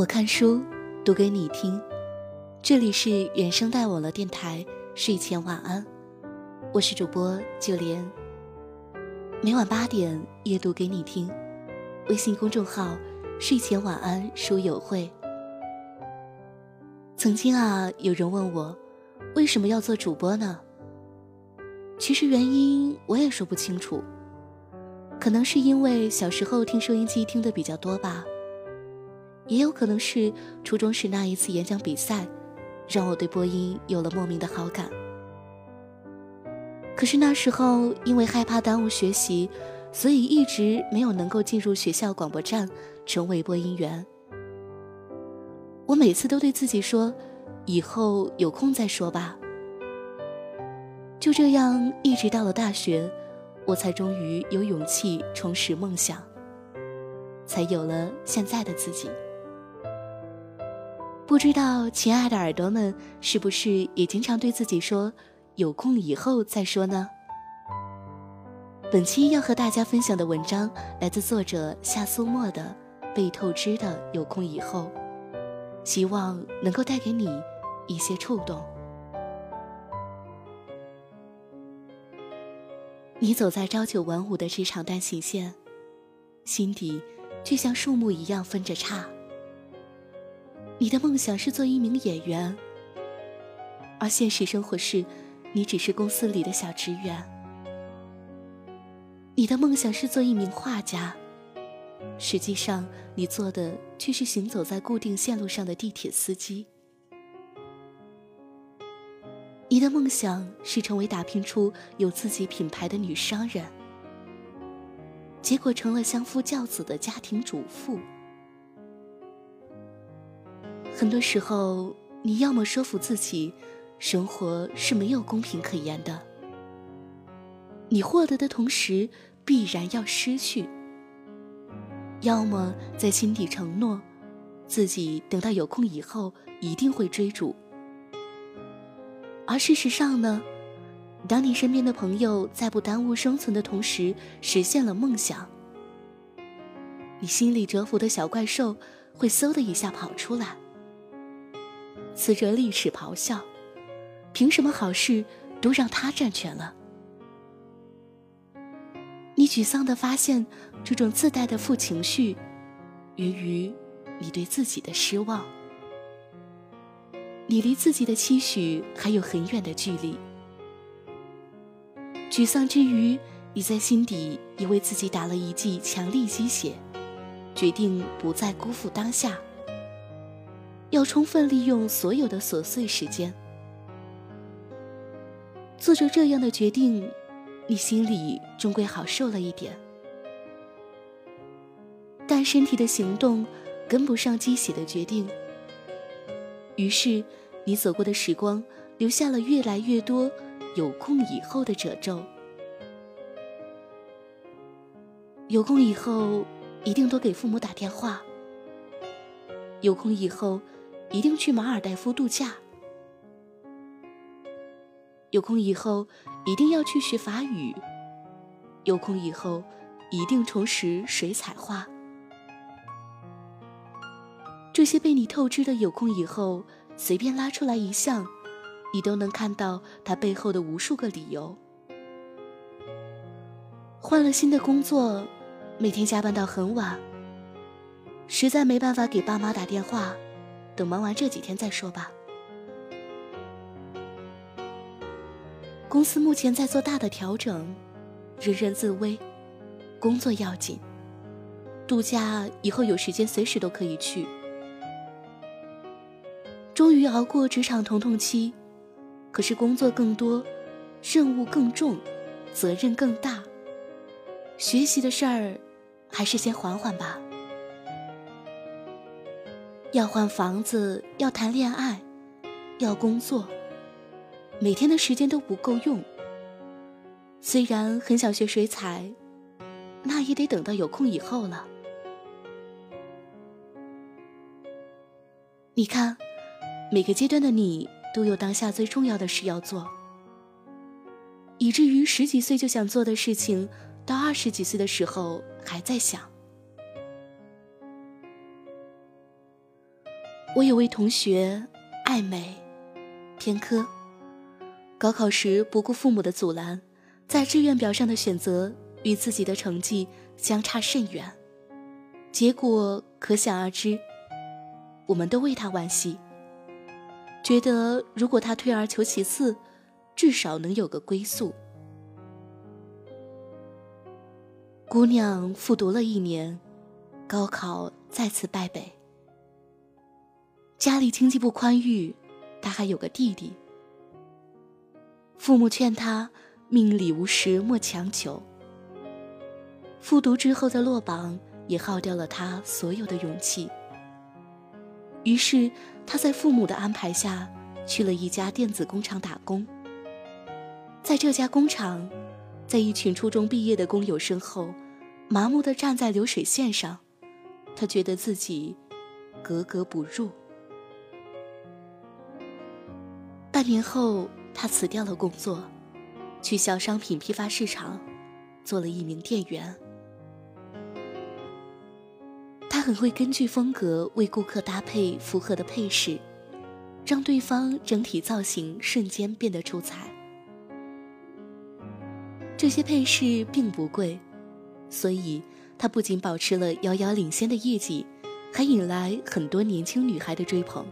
我看书，读给你听。这里是原声带网络电台，睡前晚安。我是主播九莲。每晚八点，夜读给你听。微信公众号“睡前晚安书友会”。曾经啊，有人问我，为什么要做主播呢？其实原因我也说不清楚，可能是因为小时候听收音机听的比较多吧。也有可能是初中时那一次演讲比赛，让我对播音有了莫名的好感。可是那时候因为害怕耽误学习，所以一直没有能够进入学校广播站成为播音员。我每次都对自己说，以后有空再说吧。就这样，一直到了大学，我才终于有勇气重拾梦想，才有了现在的自己。不知道亲爱的耳朵们是不是也经常对自己说“有空以后再说”呢？本期要和大家分享的文章来自作者夏苏沫的《被透支的有空以后》，希望能够带给你一些触动。你走在朝九晚五的职场单行线，心底却像树木一样分着叉。你的梦想是做一名演员，而现实生活是，你只是公司里的小职员。你的梦想是做一名画家，实际上你做的却是行走在固定线路上的地铁司机。你的梦想是成为打拼出有自己品牌的女商人，结果成了相夫教子的家庭主妇。很多时候，你要么说服自己，生活是没有公平可言的，你获得的同时必然要失去；要么在心底承诺，自己等到有空以后一定会追逐。而事实上呢，当你身边的朋友在不耽误生存的同时实现了梦想，你心里蛰伏的小怪兽会嗖的一下跑出来。呲着历史咆哮，凭什么好事都让他占全了？你沮丧的发现，这种自带的负情绪，源于你对自己的失望。你离自己的期许还有很远的距离。沮丧之余，你在心底也为自己打了一剂强力鸡血，决定不再辜负当下。要充分利用所有的琐碎时间，做着这样的决定，你心里终归好受了一点。但身体的行动跟不上机血的决定，于是你走过的时光留下了越来越多有空以后的褶皱。有空以后，一定多给父母打电话。有空以后。一定去马尔代夫度假。有空以后，一定要去学法语。有空以后，一定重拾水彩画。这些被你透支的有空以后，随便拉出来一项，你都能看到它背后的无数个理由。换了新的工作，每天加班到很晚，实在没办法给爸妈打电话。等忙完这几天再说吧。公司目前在做大的调整，人人自危，工作要紧。度假以后有时间随时都可以去。终于熬过职场疼痛期，可是工作更多，任务更重，责任更大。学习的事儿，还是先缓缓吧。要换房子，要谈恋爱，要工作，每天的时间都不够用。虽然很想学水彩，那也得等到有空以后了。你看，每个阶段的你都有当下最重要的事要做，以至于十几岁就想做的事情，到二十几岁的时候还在想。我有位同学爱美、偏科，高考时不顾父母的阻拦，在志愿表上的选择与自己的成绩相差甚远，结果可想而知。我们都为他惋惜，觉得如果他退而求其次，至少能有个归宿。姑娘复读了一年，高考再次败北。家里经济不宽裕，他还有个弟弟。父母劝他命里无时莫强求。复读之后的落榜也耗掉了他所有的勇气。于是他在父母的安排下去了一家电子工厂打工。在这家工厂，在一群初中毕业的工友身后，麻木地站在流水线上，他觉得自己格格不入。半年后，他辞掉了工作，去小商品批发市场做了一名店员。他很会根据风格为顾客搭配符合的配饰，让对方整体造型瞬间变得出彩。这些配饰并不贵，所以他不仅保持了遥遥领先的业绩，还引来很多年轻女孩的追捧。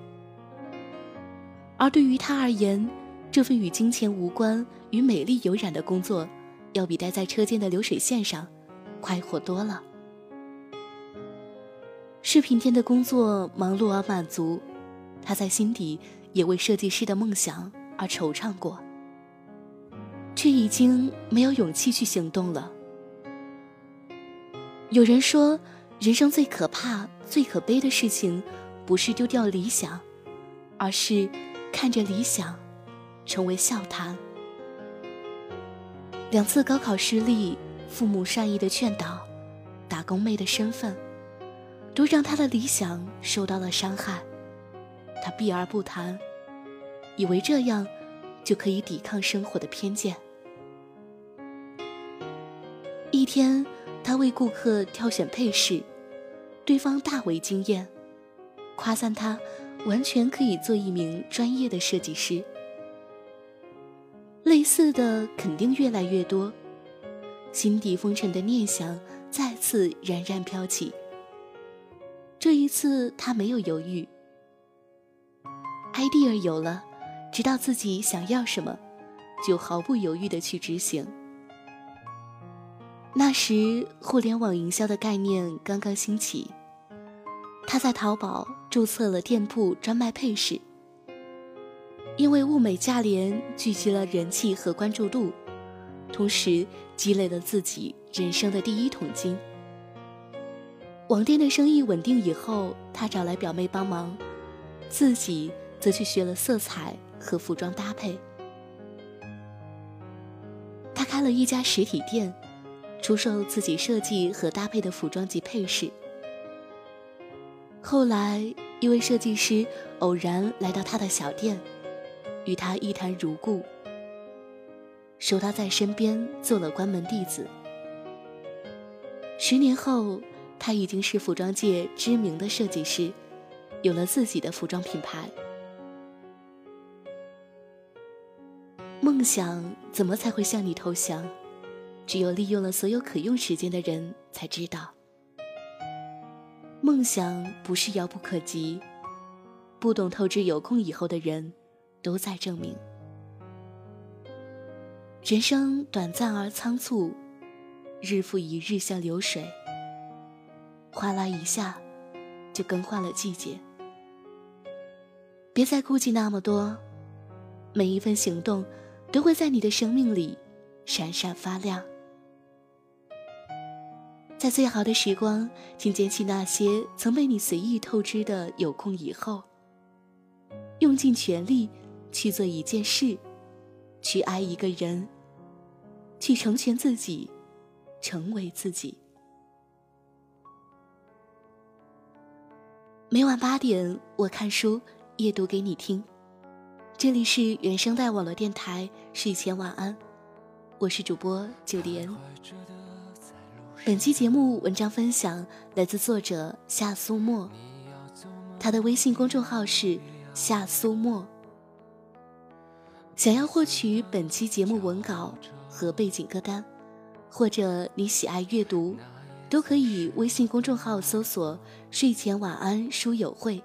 而对于他而言，这份与金钱无关、与美丽有染的工作，要比待在车间的流水线上快活多了。饰品店的工作忙碌而满足，他在心底也为设计师的梦想而惆怅过，却已经没有勇气去行动了。有人说，人生最可怕、最可悲的事情，不是丢掉理想，而是……看着理想成为笑谈，两次高考失利，父母善意的劝导，打工妹的身份，都让他的理想受到了伤害。他避而不谈，以为这样就可以抵抗生活的偏见。一天，他为顾客挑选配饰，对方大为惊艳，夸赞他。完全可以做一名专业的设计师。类似的肯定越来越多，心底风尘的念想再次冉冉飘起。这一次他没有犹豫，idea 有了，知道自己想要什么，就毫不犹豫的去执行。那时互联网营销的概念刚刚兴起。他在淘宝注册了店铺，专卖配饰。因为物美价廉，聚集了人气和关注度，同时积累了自己人生的第一桶金。网店的生意稳定以后，他找来表妹帮忙，自己则去学了色彩和服装搭配。他开了一家实体店，出售自己设计和搭配的服装及配饰。后来，一位设计师偶然来到他的小店，与他一谈如故，收他在身边做了关门弟子。十年后，他已经是服装界知名的设计师，有了自己的服装品牌。梦想怎么才会向你投降？只有利用了所有可用时间的人才知道。梦想不是遥不可及，不懂透支有空以后的人，都在证明。人生短暂而仓促，日复一日像流水，哗啦一下，就更换了季节。别再顾忌那么多，每一份行动，都会在你的生命里闪闪发亮。在最好的时光，请捡起那些曾被你随意透支的有空以后，用尽全力去做一件事，去爱一个人，去成全自己，成为自己。每晚八点，我看书夜读给你听。这里是原声带网络电台，睡前晚安，我是主播九莲。本期节目文章分享来自作者夏苏沫，他。的微信公众号是夏苏沫。想要获取本期节目文稿和背景歌单，或者你喜爱阅读，都可以微信公众号搜索“睡前晚安书友会”，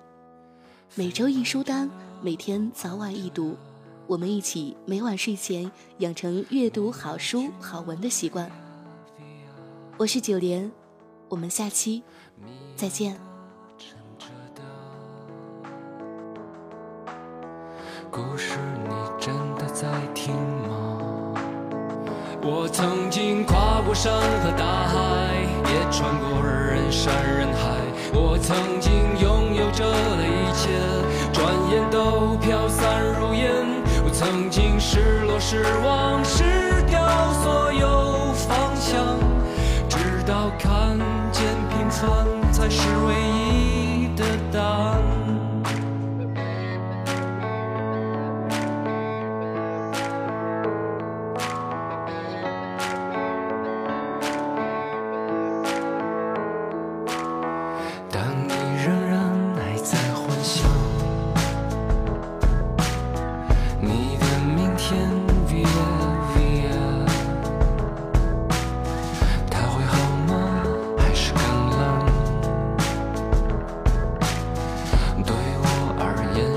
每周一书单，每天早晚一读，我们一起每晚睡前养成阅读好书好文的习惯。我是九莲，我们下期再见。故事你真的在听吗？我曾经跨过山和大海，也穿过人山人海。我曾经拥有着的一切，转眼都飘散如烟。我曾经失落失望失掉所有方向，直到看见平凡才是唯一的答案。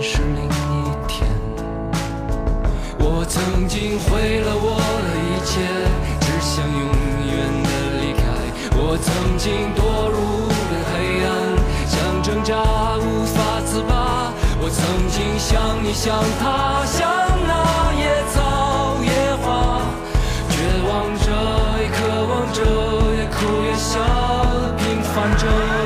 是另一天，我曾经毁了我的一切，只想永远的离开。我曾经堕入了黑暗，想挣扎，无法自拔。我曾经想你想他，想那野草野花，绝望着，也渴望着，也哭也笑，平凡着。